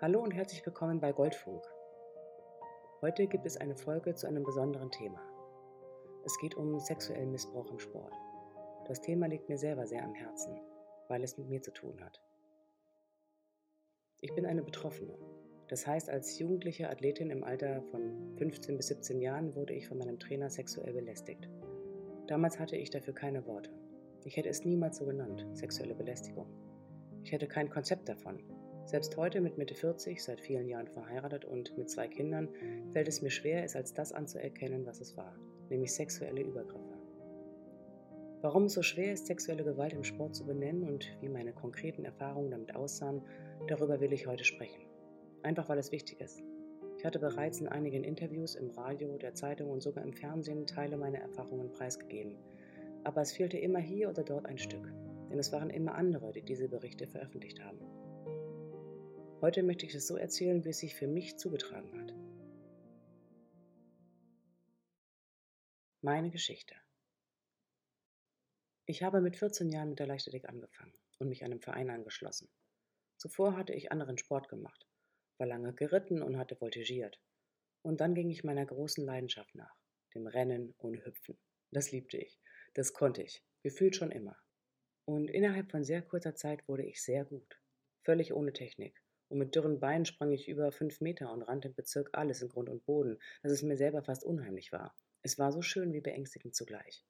Hallo und herzlich willkommen bei Goldfunk. Heute gibt es eine Folge zu einem besonderen Thema. Es geht um sexuellen Missbrauch im Sport. Das Thema liegt mir selber sehr am Herzen, weil es mit mir zu tun hat. Ich bin eine Betroffene. Das heißt, als jugendliche Athletin im Alter von 15 bis 17 Jahren wurde ich von meinem Trainer sexuell belästigt. Damals hatte ich dafür keine Worte. Ich hätte es niemals so genannt, sexuelle Belästigung. Ich hätte kein Konzept davon. Selbst heute mit Mitte 40, seit vielen Jahren verheiratet und mit zwei Kindern, fällt es mir schwer, es als das anzuerkennen, was es war, nämlich sexuelle Übergriffe. Warum es so schwer ist, sexuelle Gewalt im Sport zu benennen und wie meine konkreten Erfahrungen damit aussahen, darüber will ich heute sprechen. Einfach weil es wichtig ist. Ich hatte bereits in einigen Interviews im Radio, der Zeitung und sogar im Fernsehen Teile meiner Erfahrungen preisgegeben. Aber es fehlte immer hier oder dort ein Stück, denn es waren immer andere, die diese Berichte veröffentlicht haben. Heute möchte ich es so erzählen, wie es sich für mich zugetragen hat. Meine Geschichte. Ich habe mit 14 Jahren mit der Leichtathletik angefangen und mich einem Verein angeschlossen. Zuvor hatte ich anderen Sport gemacht, war lange geritten und hatte voltigiert. Und dann ging ich meiner großen Leidenschaft nach, dem Rennen und Hüpfen. Das liebte ich, das konnte ich, gefühlt schon immer. Und innerhalb von sehr kurzer Zeit wurde ich sehr gut, völlig ohne Technik und mit dürren Beinen sprang ich über fünf Meter und rannte im Bezirk alles in Grund und Boden, dass es mir selber fast unheimlich war. Es war so schön wie beängstigend zugleich.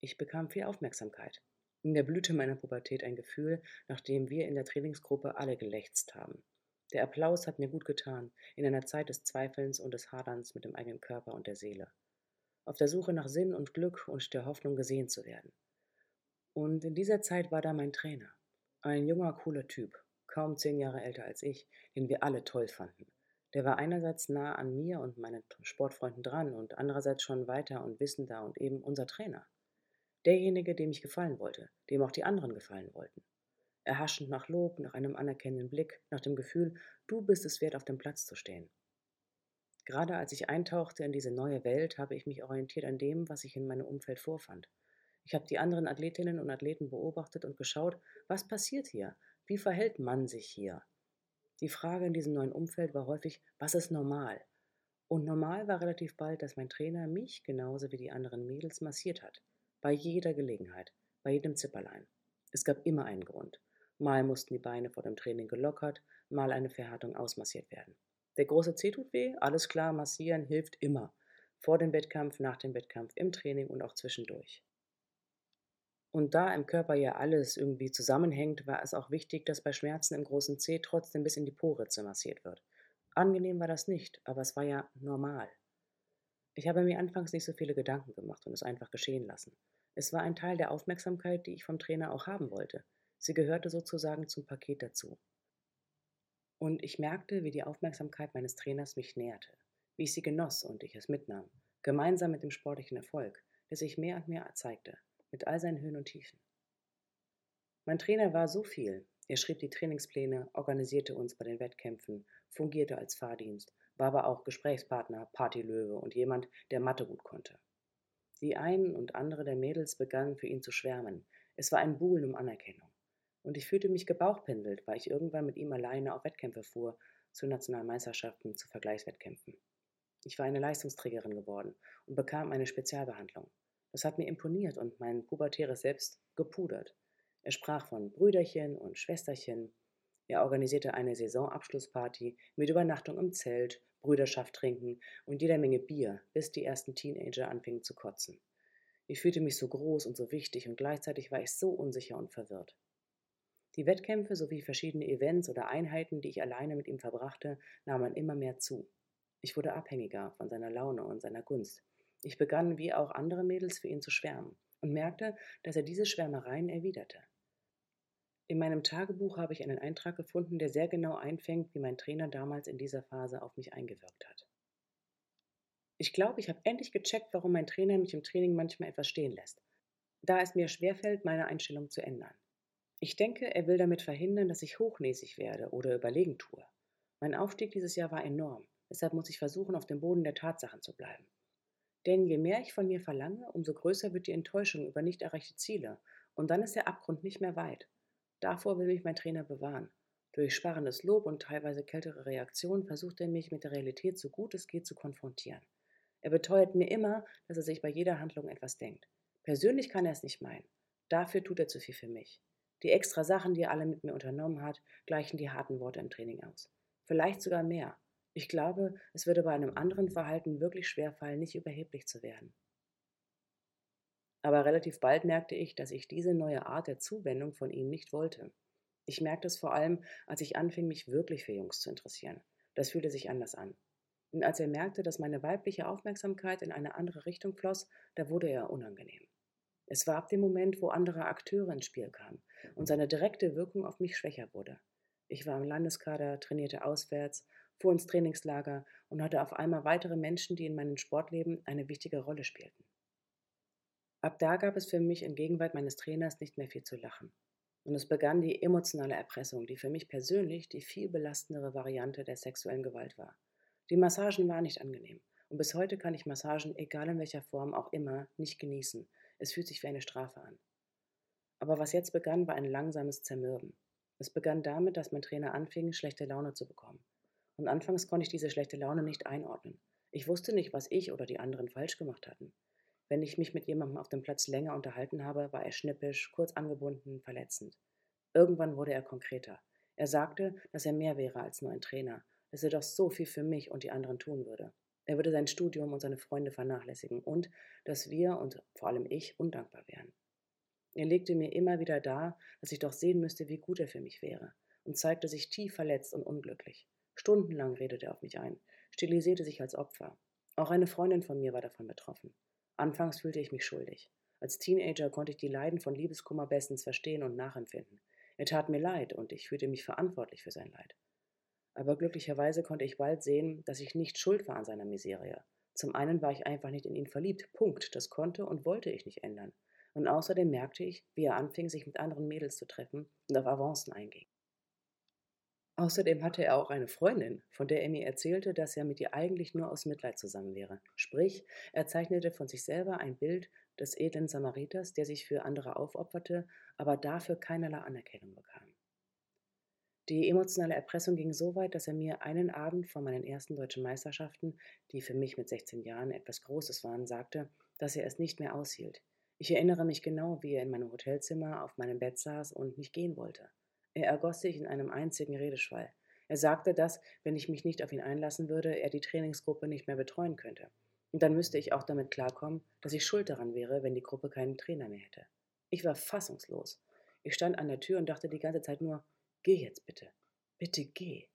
Ich bekam viel Aufmerksamkeit. In der Blüte meiner Pubertät ein Gefühl, nach dem wir in der Trainingsgruppe alle gelächzt haben. Der Applaus hat mir gut getan, in einer Zeit des Zweifelns und des Haderns mit dem eigenen Körper und der Seele. Auf der Suche nach Sinn und Glück und der Hoffnung gesehen zu werden. Und in dieser Zeit war da mein Trainer. Ein junger, cooler Typ, kaum zehn Jahre älter als ich, den wir alle toll fanden. Der war einerseits nah an mir und meinen Sportfreunden dran und andererseits schon weiter und wissender und eben unser Trainer. Derjenige, dem ich gefallen wollte, dem auch die anderen gefallen wollten. Erhaschend nach Lob, nach einem anerkennenden Blick, nach dem Gefühl, du bist es wert, auf dem Platz zu stehen. Gerade als ich eintauchte in diese neue Welt, habe ich mich orientiert an dem, was ich in meinem Umfeld vorfand. Ich habe die anderen Athletinnen und Athleten beobachtet und geschaut, was passiert hier? Wie verhält man sich hier? Die Frage in diesem neuen Umfeld war häufig, was ist normal? Und normal war relativ bald, dass mein Trainer mich genauso wie die anderen Mädels massiert hat. Bei jeder Gelegenheit, bei jedem Zipperlein. Es gab immer einen Grund. Mal mussten die Beine vor dem Training gelockert, mal eine Verhärtung ausmassiert werden. Der große C tut weh, alles klar, massieren hilft immer. Vor dem Wettkampf, nach dem Wettkampf, im Training und auch zwischendurch. Und da im Körper ja alles irgendwie zusammenhängt, war es auch wichtig, dass bei Schmerzen im großen C trotzdem bis in die Poritze massiert wird. Angenehm war das nicht, aber es war ja normal. Ich habe mir anfangs nicht so viele Gedanken gemacht und es einfach geschehen lassen. Es war ein Teil der Aufmerksamkeit, die ich vom Trainer auch haben wollte. Sie gehörte sozusagen zum Paket dazu. Und ich merkte, wie die Aufmerksamkeit meines Trainers mich näherte, wie ich sie genoss und ich es mitnahm, gemeinsam mit dem sportlichen Erfolg, der sich mehr und mehr zeigte mit all seinen Höhen und Tiefen. Mein Trainer war so viel. Er schrieb die Trainingspläne, organisierte uns bei den Wettkämpfen, fungierte als Fahrdienst, war aber auch Gesprächspartner, Partylöwe und jemand, der Mathe gut konnte. Die einen und andere der Mädels begannen für ihn zu schwärmen. Es war ein Buhlen um Anerkennung. Und ich fühlte mich gebauchpindelt, weil ich irgendwann mit ihm alleine auf Wettkämpfe fuhr, zu Nationalmeisterschaften, zu Vergleichswettkämpfen. Ich war eine Leistungsträgerin geworden und bekam eine Spezialbehandlung. Das hat mir imponiert und mein pubertäres Selbst gepudert. Er sprach von Brüderchen und Schwesterchen. Er organisierte eine Saisonabschlussparty mit Übernachtung im Zelt, Brüderschaft trinken und jeder Menge Bier, bis die ersten Teenager anfingen zu kotzen. Ich fühlte mich so groß und so wichtig und gleichzeitig war ich so unsicher und verwirrt. Die Wettkämpfe sowie verschiedene Events oder Einheiten, die ich alleine mit ihm verbrachte, nahmen immer mehr zu. Ich wurde abhängiger von seiner Laune und seiner Gunst. Ich begann, wie auch andere Mädels, für ihn zu schwärmen und merkte, dass er diese Schwärmereien erwiderte. In meinem Tagebuch habe ich einen Eintrag gefunden, der sehr genau einfängt, wie mein Trainer damals in dieser Phase auf mich eingewirkt hat. Ich glaube, ich habe endlich gecheckt, warum mein Trainer mich im Training manchmal etwas stehen lässt, da es mir schwerfällt, meine Einstellung zu ändern. Ich denke, er will damit verhindern, dass ich hochnäsig werde oder überlegen tue. Mein Aufstieg dieses Jahr war enorm, deshalb muss ich versuchen, auf dem Boden der Tatsachen zu bleiben. Denn je mehr ich von mir verlange, umso größer wird die Enttäuschung über nicht erreichte Ziele, und dann ist der Abgrund nicht mehr weit. Davor will mich mein Trainer bewahren. Durch sparrendes Lob und teilweise kältere Reaktionen versucht er mich mit der Realität so gut es geht zu konfrontieren. Er beteuert mir immer, dass er sich bei jeder Handlung etwas denkt. Persönlich kann er es nicht meinen. Dafür tut er zu viel für mich. Die extra Sachen, die er alle mit mir unternommen hat, gleichen die harten Worte im Training aus. Vielleicht sogar mehr. Ich glaube, es würde bei einem anderen Verhalten wirklich schwerfallen, nicht überheblich zu werden. Aber relativ bald merkte ich, dass ich diese neue Art der Zuwendung von ihm nicht wollte. Ich merkte es vor allem, als ich anfing, mich wirklich für Jungs zu interessieren. Das fühlte sich anders an. Und als er merkte, dass meine weibliche Aufmerksamkeit in eine andere Richtung floss, da wurde er unangenehm. Es war ab dem Moment, wo andere Akteure ins Spiel kamen und seine direkte Wirkung auf mich schwächer wurde. Ich war im Landeskader, trainierte auswärts, fuhr ins Trainingslager und hatte auf einmal weitere Menschen, die in meinem Sportleben eine wichtige Rolle spielten. Ab da gab es für mich in Gegenwart meines Trainers nicht mehr viel zu lachen. Und es begann die emotionale Erpressung, die für mich persönlich die viel belastendere Variante der sexuellen Gewalt war. Die Massagen waren nicht angenehm. Und bis heute kann ich Massagen, egal in welcher Form auch immer, nicht genießen. Es fühlt sich wie eine Strafe an. Aber was jetzt begann, war ein langsames Zermürben. Es begann damit, dass mein Trainer anfing, schlechte Laune zu bekommen. Und anfangs konnte ich diese schlechte Laune nicht einordnen. Ich wusste nicht, was ich oder die anderen falsch gemacht hatten. Wenn ich mich mit jemandem auf dem Platz länger unterhalten habe, war er schnippisch, kurz angebunden, verletzend. Irgendwann wurde er konkreter. Er sagte, dass er mehr wäre als nur ein Trainer, dass er doch so viel für mich und die anderen tun würde. Er würde sein Studium und seine Freunde vernachlässigen und dass wir und vor allem ich undankbar wären. Er legte mir immer wieder dar, dass ich doch sehen müsste, wie gut er für mich wäre, und zeigte sich tief verletzt und unglücklich. Stundenlang redete er auf mich ein, stilisierte sich als Opfer. Auch eine Freundin von mir war davon betroffen. Anfangs fühlte ich mich schuldig. Als Teenager konnte ich die Leiden von Liebeskummer bestens verstehen und nachempfinden. Er tat mir leid und ich fühlte mich verantwortlich für sein Leid. Aber glücklicherweise konnte ich bald sehen, dass ich nicht schuld war an seiner Miserie. Zum einen war ich einfach nicht in ihn verliebt. Punkt. Das konnte und wollte ich nicht ändern. Und außerdem merkte ich, wie er anfing, sich mit anderen Mädels zu treffen und auf Avancen einging. Außerdem hatte er auch eine Freundin, von der er mir erzählte, dass er mit ihr eigentlich nur aus Mitleid zusammen wäre. Sprich, er zeichnete von sich selber ein Bild des edlen Samariters, der sich für andere aufopferte, aber dafür keinerlei Anerkennung bekam. Die emotionale Erpressung ging so weit, dass er mir einen Abend vor meinen ersten deutschen Meisterschaften, die für mich mit 16 Jahren etwas Großes waren, sagte, dass er es nicht mehr aushielt. Ich erinnere mich genau, wie er in meinem Hotelzimmer auf meinem Bett saß und nicht gehen wollte. Er ergoss sich in einem einzigen Redeschwall. Er sagte, dass, wenn ich mich nicht auf ihn einlassen würde, er die Trainingsgruppe nicht mehr betreuen könnte. Und dann müsste ich auch damit klarkommen, dass ich schuld daran wäre, wenn die Gruppe keinen Trainer mehr hätte. Ich war fassungslos. Ich stand an der Tür und dachte die ganze Zeit nur, geh jetzt bitte. Bitte geh.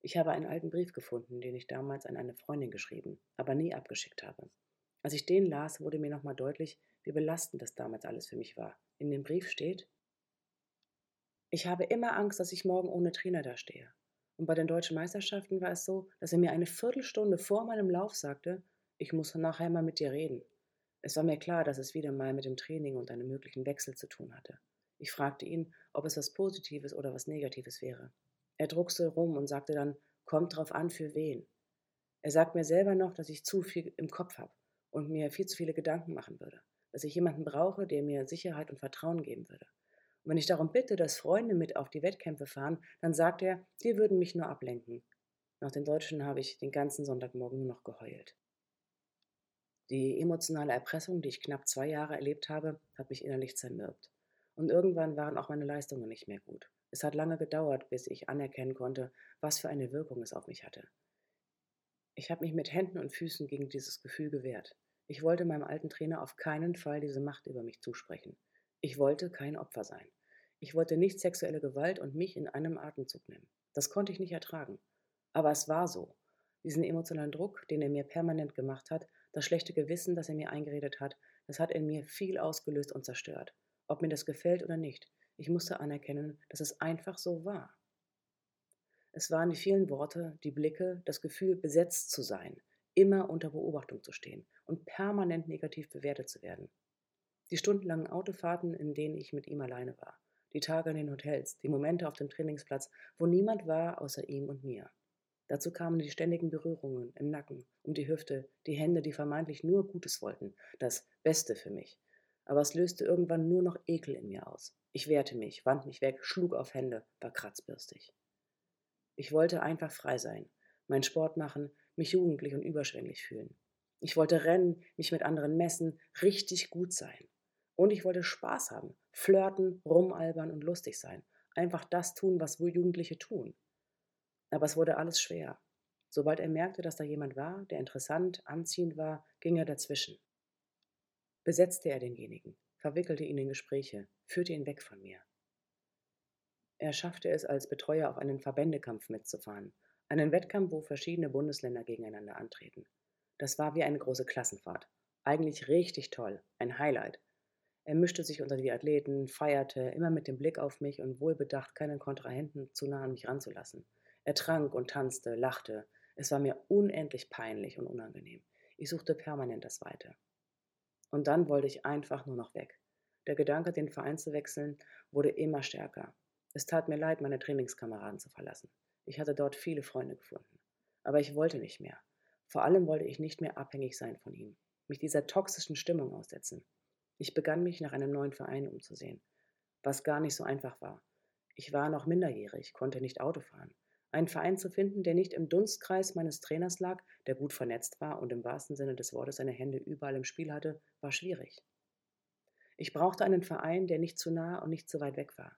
Ich habe einen alten Brief gefunden, den ich damals an eine Freundin geschrieben, aber nie abgeschickt habe. Als ich den las, wurde mir nochmal deutlich, wie belastend das damals alles für mich war. In dem Brief steht, ich habe immer Angst, dass ich morgen ohne Trainer dastehe. Und bei den deutschen Meisterschaften war es so, dass er mir eine Viertelstunde vor meinem Lauf sagte, ich muss nachher mal mit dir reden. Es war mir klar, dass es wieder mal mit dem Training und einem möglichen Wechsel zu tun hatte. Ich fragte ihn, ob es was Positives oder was Negatives wäre. Er druckste rum und sagte dann, kommt drauf an, für wen. Er sagt mir selber noch, dass ich zu viel im Kopf habe und mir viel zu viele Gedanken machen würde, dass ich jemanden brauche, der mir Sicherheit und Vertrauen geben würde. Und wenn ich darum bitte, dass Freunde mit auf die Wettkämpfe fahren, dann sagt er, die würden mich nur ablenken. Nach den Deutschen habe ich den ganzen Sonntagmorgen nur noch geheult. Die emotionale Erpressung, die ich knapp zwei Jahre erlebt habe, hat mich innerlich zermürbt. Und irgendwann waren auch meine Leistungen nicht mehr gut. Es hat lange gedauert, bis ich anerkennen konnte, was für eine Wirkung es auf mich hatte. Ich habe mich mit Händen und Füßen gegen dieses Gefühl gewehrt. Ich wollte meinem alten Trainer auf keinen Fall diese Macht über mich zusprechen. Ich wollte kein Opfer sein. Ich wollte nicht sexuelle Gewalt und mich in einem Atemzug nehmen. Das konnte ich nicht ertragen. Aber es war so. Diesen emotionalen Druck, den er mir permanent gemacht hat, das schlechte Gewissen, das er mir eingeredet hat, das hat in mir viel ausgelöst und zerstört. Ob mir das gefällt oder nicht, ich musste anerkennen, dass es einfach so war. Es waren die vielen Worte, die Blicke, das Gefühl, besetzt zu sein, immer unter Beobachtung zu stehen und permanent negativ bewertet zu werden. Die stundenlangen Autofahrten, in denen ich mit ihm alleine war. Die Tage in den Hotels, die Momente auf dem Trainingsplatz, wo niemand war außer ihm und mir. Dazu kamen die ständigen Berührungen im Nacken, um die Hüfte, die Hände, die vermeintlich nur Gutes wollten, das Beste für mich. Aber es löste irgendwann nur noch Ekel in mir aus. Ich wehrte mich, wand mich weg, schlug auf Hände, war kratzbürstig. Ich wollte einfach frei sein, meinen Sport machen, mich jugendlich und überschwänglich fühlen. Ich wollte rennen, mich mit anderen messen, richtig gut sein. Und ich wollte Spaß haben, flirten, rumalbern und lustig sein. Einfach das tun, was wohl Jugendliche tun. Aber es wurde alles schwer. Sobald er merkte, dass da jemand war, der interessant, anziehend war, ging er dazwischen. Besetzte er denjenigen, verwickelte ihn in Gespräche, führte ihn weg von mir. Er schaffte es, als Betreuer auf einen Verbändekampf mitzufahren, einen Wettkampf, wo verschiedene Bundesländer gegeneinander antreten. Das war wie eine große Klassenfahrt. Eigentlich richtig toll, ein Highlight. Er mischte sich unter die Athleten, feierte, immer mit dem Blick auf mich und wohlbedacht, keinen Kontrahenten zu nah an mich ranzulassen. Er trank und tanzte, lachte, es war mir unendlich peinlich und unangenehm. Ich suchte permanent das Weite. Und dann wollte ich einfach nur noch weg. Der Gedanke, den Verein zu wechseln, wurde immer stärker. Es tat mir leid, meine Trainingskameraden zu verlassen. Ich hatte dort viele Freunde gefunden. Aber ich wollte nicht mehr. Vor allem wollte ich nicht mehr abhängig sein von ihm, mich dieser toxischen Stimmung aussetzen. Ich begann mich nach einem neuen Verein umzusehen, was gar nicht so einfach war. Ich war noch minderjährig, konnte nicht Auto fahren. Einen Verein zu finden, der nicht im Dunstkreis meines Trainers lag, der gut vernetzt war und im wahrsten Sinne des Wortes seine Hände überall im Spiel hatte, war schwierig. Ich brauchte einen Verein, der nicht zu nah und nicht zu weit weg war.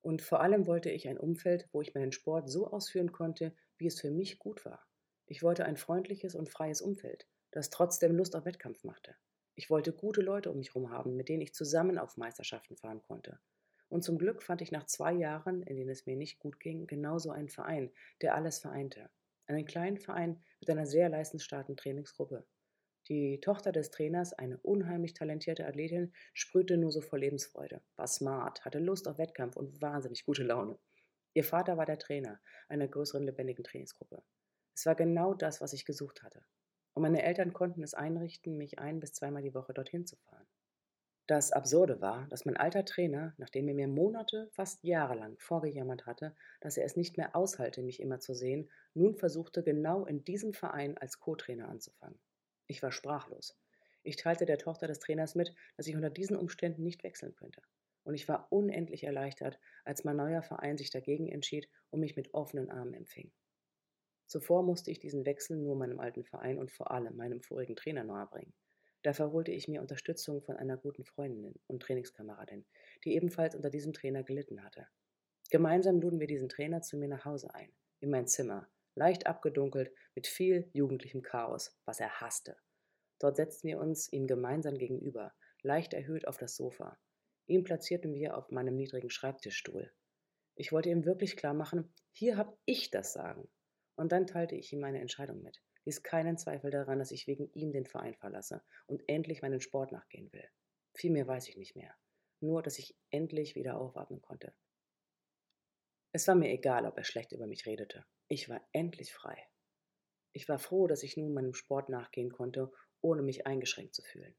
Und vor allem wollte ich ein Umfeld, wo ich meinen Sport so ausführen konnte, wie es für mich gut war. Ich wollte ein freundliches und freies Umfeld, das trotzdem Lust auf Wettkampf machte. Ich wollte gute Leute um mich herum haben, mit denen ich zusammen auf Meisterschaften fahren konnte. Und zum Glück fand ich nach zwei Jahren, in denen es mir nicht gut ging, genauso einen Verein, der alles vereinte. Einen kleinen Verein mit einer sehr leistungsstarken Trainingsgruppe. Die Tochter des Trainers, eine unheimlich talentierte Athletin, sprühte nur so vor Lebensfreude, war smart, hatte Lust auf Wettkampf und wahnsinnig gute Laune. Ihr Vater war der Trainer einer größeren lebendigen Trainingsgruppe. Es war genau das, was ich gesucht hatte. Und meine Eltern konnten es einrichten, mich ein bis zweimal die Woche dorthin zu fahren. Das Absurde war, dass mein alter Trainer, nachdem er mir Monate, fast jahrelang vorgejammert hatte, dass er es nicht mehr aushalte, mich immer zu sehen, nun versuchte, genau in diesem Verein als Co-Trainer anzufangen. Ich war sprachlos. Ich teilte der Tochter des Trainers mit, dass ich unter diesen Umständen nicht wechseln könnte. Und ich war unendlich erleichtert, als mein neuer Verein sich dagegen entschied und mich mit offenen Armen empfing. Zuvor musste ich diesen Wechsel nur meinem alten Verein und vor allem meinem vorigen Trainer nahebringen. Dafür holte ich mir Unterstützung von einer guten Freundin und Trainingskameradin, die ebenfalls unter diesem Trainer gelitten hatte. Gemeinsam luden wir diesen Trainer zu mir nach Hause ein, in mein Zimmer, leicht abgedunkelt, mit viel jugendlichem Chaos, was er hasste. Dort setzten wir uns ihm gemeinsam gegenüber, leicht erhöht auf das Sofa. Ihn platzierten wir auf meinem niedrigen Schreibtischstuhl. Ich wollte ihm wirklich klar machen, hier hab ich das Sagen. Und dann teilte ich ihm meine Entscheidung mit ließ keinen Zweifel daran, dass ich wegen ihm den Verein verlasse und endlich meinen Sport nachgehen will. Viel mehr weiß ich nicht mehr. Nur, dass ich endlich wieder aufatmen konnte. Es war mir egal, ob er schlecht über mich redete. Ich war endlich frei. Ich war froh, dass ich nun meinem Sport nachgehen konnte, ohne mich eingeschränkt zu fühlen.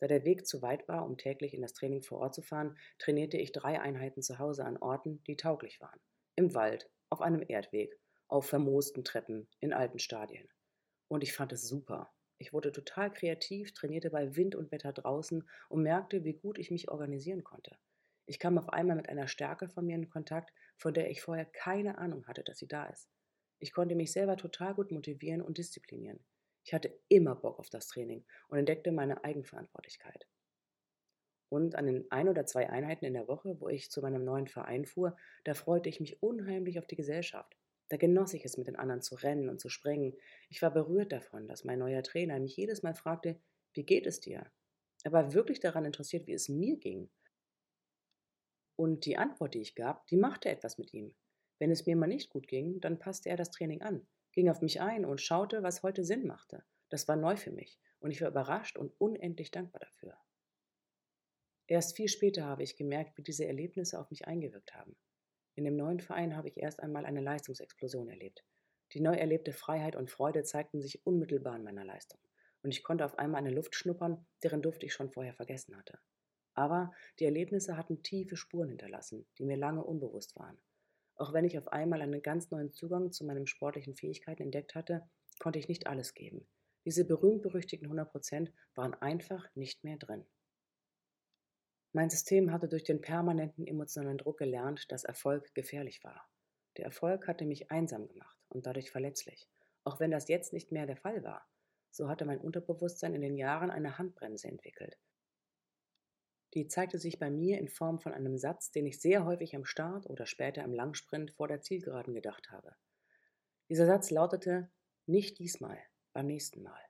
Da der Weg zu weit war, um täglich in das Training vor Ort zu fahren, trainierte ich drei Einheiten zu Hause an Orten, die tauglich waren. Im Wald, auf einem Erdweg, auf vermoosten Treppen, in alten Stadien. Und ich fand es super. Ich wurde total kreativ, trainierte bei Wind und Wetter draußen und merkte, wie gut ich mich organisieren konnte. Ich kam auf einmal mit einer Stärke von mir in Kontakt, von der ich vorher keine Ahnung hatte, dass sie da ist. Ich konnte mich selber total gut motivieren und disziplinieren. Ich hatte immer Bock auf das Training und entdeckte meine Eigenverantwortlichkeit. Und an den ein oder zwei Einheiten in der Woche, wo ich zu meinem neuen Verein fuhr, da freute ich mich unheimlich auf die Gesellschaft. Da genoss ich es, mit den anderen zu rennen und zu springen. Ich war berührt davon, dass mein neuer Trainer mich jedes Mal fragte, wie geht es dir? Er war wirklich daran interessiert, wie es mir ging. Und die Antwort, die ich gab, die machte etwas mit ihm. Wenn es mir mal nicht gut ging, dann passte er das Training an, ging auf mich ein und schaute, was heute Sinn machte. Das war neu für mich und ich war überrascht und unendlich dankbar dafür. Erst viel später habe ich gemerkt, wie diese Erlebnisse auf mich eingewirkt haben. In dem neuen Verein habe ich erst einmal eine Leistungsexplosion erlebt. Die neu erlebte Freiheit und Freude zeigten sich unmittelbar in meiner Leistung. Und ich konnte auf einmal eine Luft schnuppern, deren Duft ich schon vorher vergessen hatte. Aber die Erlebnisse hatten tiefe Spuren hinterlassen, die mir lange unbewusst waren. Auch wenn ich auf einmal einen ganz neuen Zugang zu meinen sportlichen Fähigkeiten entdeckt hatte, konnte ich nicht alles geben. Diese berühmt-berüchtigten 100 Prozent waren einfach nicht mehr drin. Mein System hatte durch den permanenten emotionalen Druck gelernt, dass Erfolg gefährlich war. Der Erfolg hatte mich einsam gemacht und dadurch verletzlich, auch wenn das jetzt nicht mehr der Fall war. So hatte mein Unterbewusstsein in den Jahren eine Handbremse entwickelt. Die zeigte sich bei mir in Form von einem Satz, den ich sehr häufig am Start oder später im Langsprint vor der Zielgeraden gedacht habe. Dieser Satz lautete nicht diesmal, beim nächsten Mal.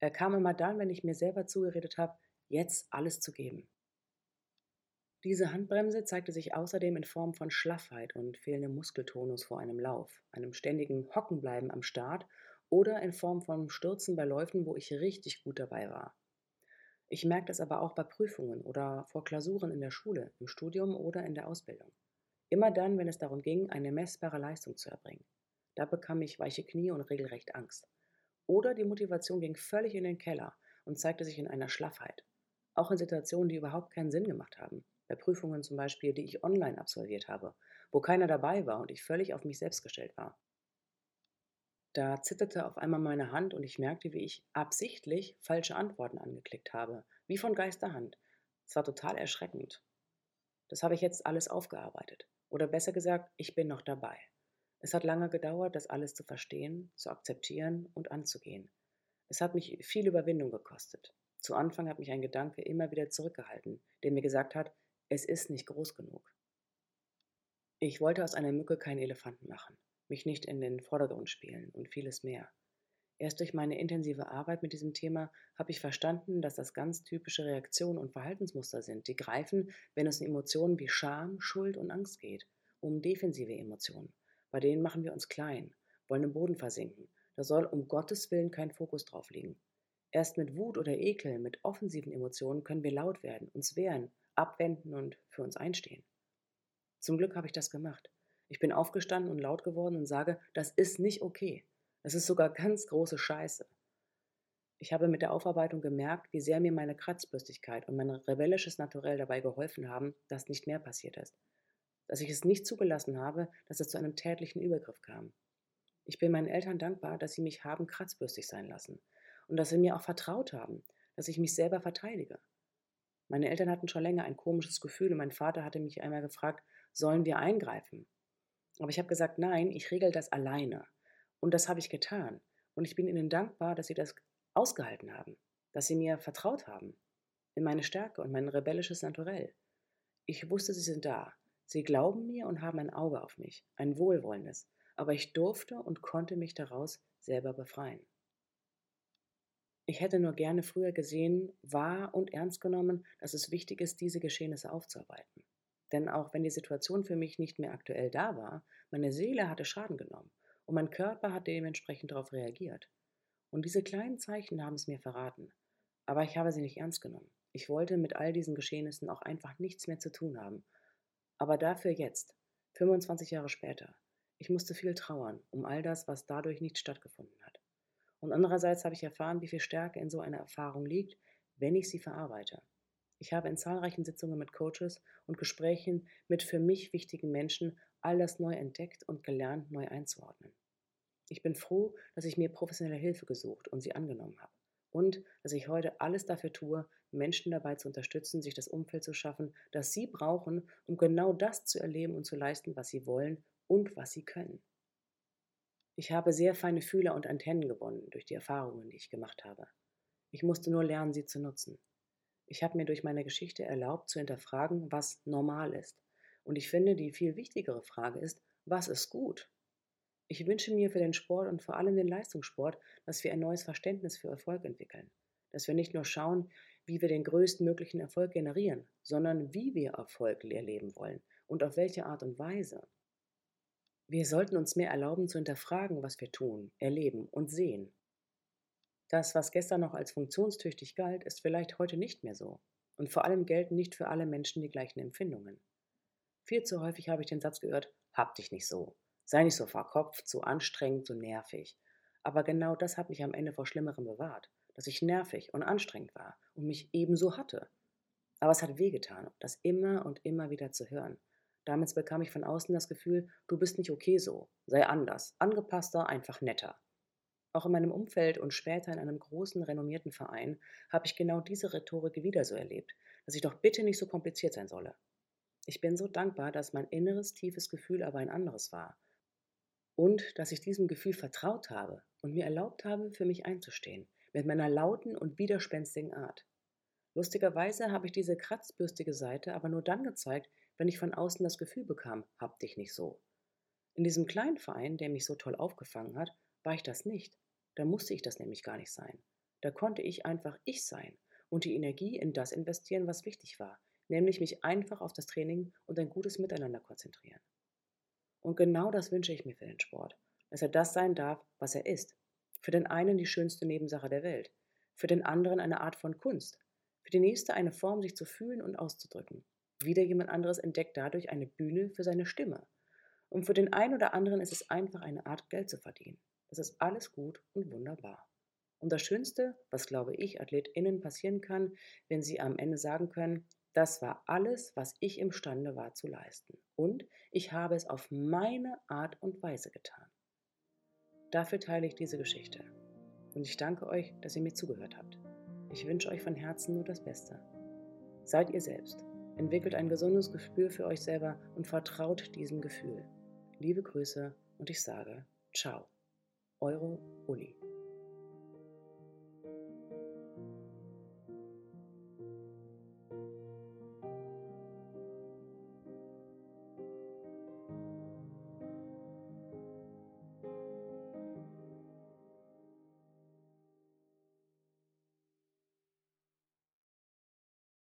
Er kam immer dann, wenn ich mir selber zugeredet habe, jetzt alles zu geben. Diese Handbremse zeigte sich außerdem in Form von Schlaffheit und fehlendem Muskeltonus vor einem Lauf, einem ständigen Hockenbleiben am Start oder in Form von Stürzen bei Läufen, wo ich richtig gut dabei war. Ich merke das aber auch bei Prüfungen oder vor Klausuren in der Schule, im Studium oder in der Ausbildung. Immer dann, wenn es darum ging, eine messbare Leistung zu erbringen. Da bekam ich weiche Knie und regelrecht Angst. Oder die Motivation ging völlig in den Keller und zeigte sich in einer Schlaffheit. Auch in Situationen, die überhaupt keinen Sinn gemacht haben bei Prüfungen zum Beispiel, die ich online absolviert habe, wo keiner dabei war und ich völlig auf mich selbst gestellt war. Da zitterte auf einmal meine Hand und ich merkte, wie ich absichtlich falsche Antworten angeklickt habe, wie von Geisterhand. Es war total erschreckend. Das habe ich jetzt alles aufgearbeitet. Oder besser gesagt, ich bin noch dabei. Es hat lange gedauert, das alles zu verstehen, zu akzeptieren und anzugehen. Es hat mich viel Überwindung gekostet. Zu Anfang hat mich ein Gedanke immer wieder zurückgehalten, der mir gesagt hat, es ist nicht groß genug. Ich wollte aus einer Mücke keinen Elefanten machen, mich nicht in den Vordergrund spielen und vieles mehr. Erst durch meine intensive Arbeit mit diesem Thema habe ich verstanden, dass das ganz typische Reaktionen und Verhaltensmuster sind, die greifen, wenn es um Emotionen wie Scham, Schuld und Angst geht, um defensive Emotionen. Bei denen machen wir uns klein, wollen im Boden versinken. Da soll um Gottes Willen kein Fokus drauf liegen. Erst mit Wut oder Ekel, mit offensiven Emotionen können wir laut werden, uns wehren, abwenden und für uns einstehen. Zum Glück habe ich das gemacht. Ich bin aufgestanden und laut geworden und sage, das ist nicht okay. Das ist sogar ganz große Scheiße. Ich habe mit der Aufarbeitung gemerkt, wie sehr mir meine Kratzbürstigkeit und mein rebellisches Naturell dabei geholfen haben, dass nicht mehr passiert ist. Dass ich es nicht zugelassen habe, dass es zu einem tätlichen Übergriff kam. Ich bin meinen Eltern dankbar, dass sie mich haben kratzbürstig sein lassen und dass sie mir auch vertraut haben, dass ich mich selber verteidige. Meine Eltern hatten schon länger ein komisches Gefühl und mein Vater hatte mich einmal gefragt, sollen wir eingreifen? Aber ich habe gesagt, nein, ich regel das alleine. Und das habe ich getan. Und ich bin ihnen dankbar, dass sie das ausgehalten haben, dass sie mir vertraut haben, in meine Stärke und mein rebellisches Naturell. Ich wusste, sie sind da. Sie glauben mir und haben ein Auge auf mich, ein wohlwollendes. Aber ich durfte und konnte mich daraus selber befreien. Ich hätte nur gerne früher gesehen, wahr und ernst genommen, dass es wichtig ist, diese Geschehnisse aufzuarbeiten. Denn auch wenn die Situation für mich nicht mehr aktuell da war, meine Seele hatte Schaden genommen und mein Körper hat dementsprechend darauf reagiert. Und diese kleinen Zeichen haben es mir verraten. Aber ich habe sie nicht ernst genommen. Ich wollte mit all diesen Geschehnissen auch einfach nichts mehr zu tun haben. Aber dafür jetzt, 25 Jahre später, ich musste viel trauern um all das, was dadurch nicht stattgefunden hat. Und andererseits habe ich erfahren, wie viel Stärke in so einer Erfahrung liegt, wenn ich sie verarbeite. Ich habe in zahlreichen Sitzungen mit Coaches und Gesprächen mit für mich wichtigen Menschen all das neu entdeckt und gelernt, neu einzuordnen. Ich bin froh, dass ich mir professionelle Hilfe gesucht und sie angenommen habe. Und dass ich heute alles dafür tue, Menschen dabei zu unterstützen, sich das Umfeld zu schaffen, das sie brauchen, um genau das zu erleben und zu leisten, was sie wollen und was sie können. Ich habe sehr feine Fühler und Antennen gewonnen durch die Erfahrungen, die ich gemacht habe. Ich musste nur lernen, sie zu nutzen. Ich habe mir durch meine Geschichte erlaubt zu hinterfragen, was normal ist. Und ich finde, die viel wichtigere Frage ist, was ist gut? Ich wünsche mir für den Sport und vor allem den Leistungssport, dass wir ein neues Verständnis für Erfolg entwickeln. Dass wir nicht nur schauen, wie wir den größtmöglichen Erfolg generieren, sondern wie wir Erfolg erleben wollen und auf welche Art und Weise. Wir sollten uns mehr erlauben zu hinterfragen, was wir tun, erleben und sehen. Das, was gestern noch als funktionstüchtig galt, ist vielleicht heute nicht mehr so. Und vor allem gelten nicht für alle Menschen die gleichen Empfindungen. Viel zu häufig habe ich den Satz gehört, hab dich nicht so. Sei nicht so verkopft, so anstrengend, so nervig. Aber genau das hat mich am Ende vor Schlimmerem bewahrt, dass ich nervig und anstrengend war und mich ebenso hatte. Aber es hat wehgetan, das immer und immer wieder zu hören. Damals bekam ich von außen das Gefühl, du bist nicht okay so, sei anders, angepasster, einfach netter. Auch in meinem Umfeld und später in einem großen, renommierten Verein habe ich genau diese Rhetorik wieder so erlebt, dass ich doch bitte nicht so kompliziert sein solle. Ich bin so dankbar, dass mein inneres, tiefes Gefühl aber ein anderes war. Und dass ich diesem Gefühl vertraut habe und mir erlaubt habe, für mich einzustehen, mit meiner lauten und widerspenstigen Art. Lustigerweise habe ich diese kratzbürstige Seite aber nur dann gezeigt, wenn ich von außen das Gefühl bekam, hab dich nicht so. In diesem kleinen Verein, der mich so toll aufgefangen hat, war ich das nicht. Da musste ich das nämlich gar nicht sein. Da konnte ich einfach ich sein und die Energie in das investieren, was wichtig war, nämlich mich einfach auf das Training und ein gutes Miteinander konzentrieren. Und genau das wünsche ich mir für den Sport, dass er das sein darf, was er ist. Für den einen die schönste Nebensache der Welt, für den anderen eine Art von Kunst, für die nächste eine Form, sich zu fühlen und auszudrücken. Wieder jemand anderes entdeckt dadurch eine Bühne für seine Stimme und für den einen oder anderen ist es einfach eine Art, Geld zu verdienen. Das ist alles gut und wunderbar. Und das Schönste, was glaube ich AthletInnen passieren kann, wenn sie am Ende sagen können, das war alles, was ich imstande war zu leisten. Und ich habe es auf meine Art und Weise getan. Dafür teile ich diese Geschichte. Und ich danke euch, dass ihr mir zugehört habt. Ich wünsche euch von Herzen nur das Beste. Seid ihr selbst. Entwickelt ein gesundes Gespür für euch selber und vertraut diesem Gefühl. Liebe Grüße und ich sage Ciao. Eure Uli.